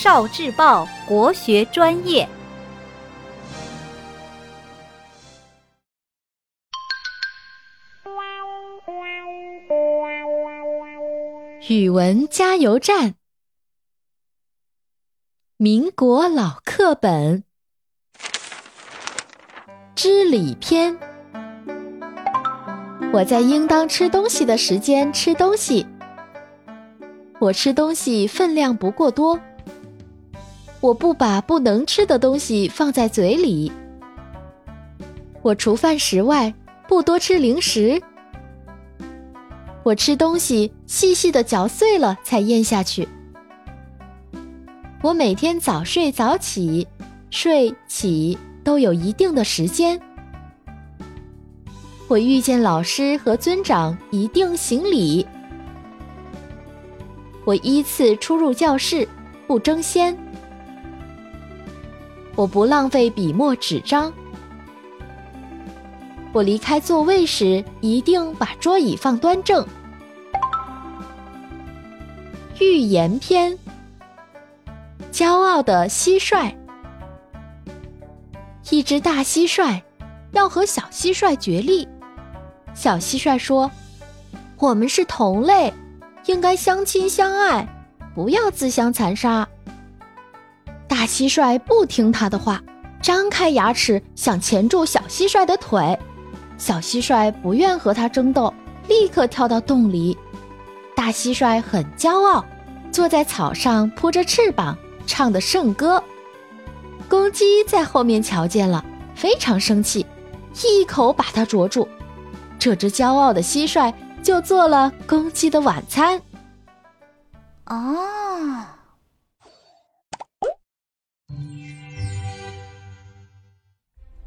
少智报国学专业。语文加油站，民国老课本，知礼篇。我在应当吃东西的时间吃东西。我吃东西分量不过多。我不把不能吃的东西放在嘴里。我除饭食外，不多吃零食。我吃东西细细的嚼碎了才咽下去。我每天早睡早起，睡起都有一定的时间。我遇见老师和尊长一定行礼。我依次出入教室，不争先。我不浪费笔墨纸张。我离开座位时，一定把桌椅放端正。寓言篇：骄傲的蟋蟀。一只大蟋蟀要和小蟋蟀决力。小蟋蟀说：“我们是同类，应该相亲相爱，不要自相残杀。”蟋蟀不听他的话，张开牙齿想钳住小蟋蟀的腿。小蟋蟀不愿和他争斗，立刻跳到洞里。大蟋蟀很骄傲，坐在草上扑着翅膀，唱的圣歌。公鸡在后面瞧见了，非常生气，一口把它啄住。这只骄傲的蟋蟀就做了公鸡的晚餐。哦，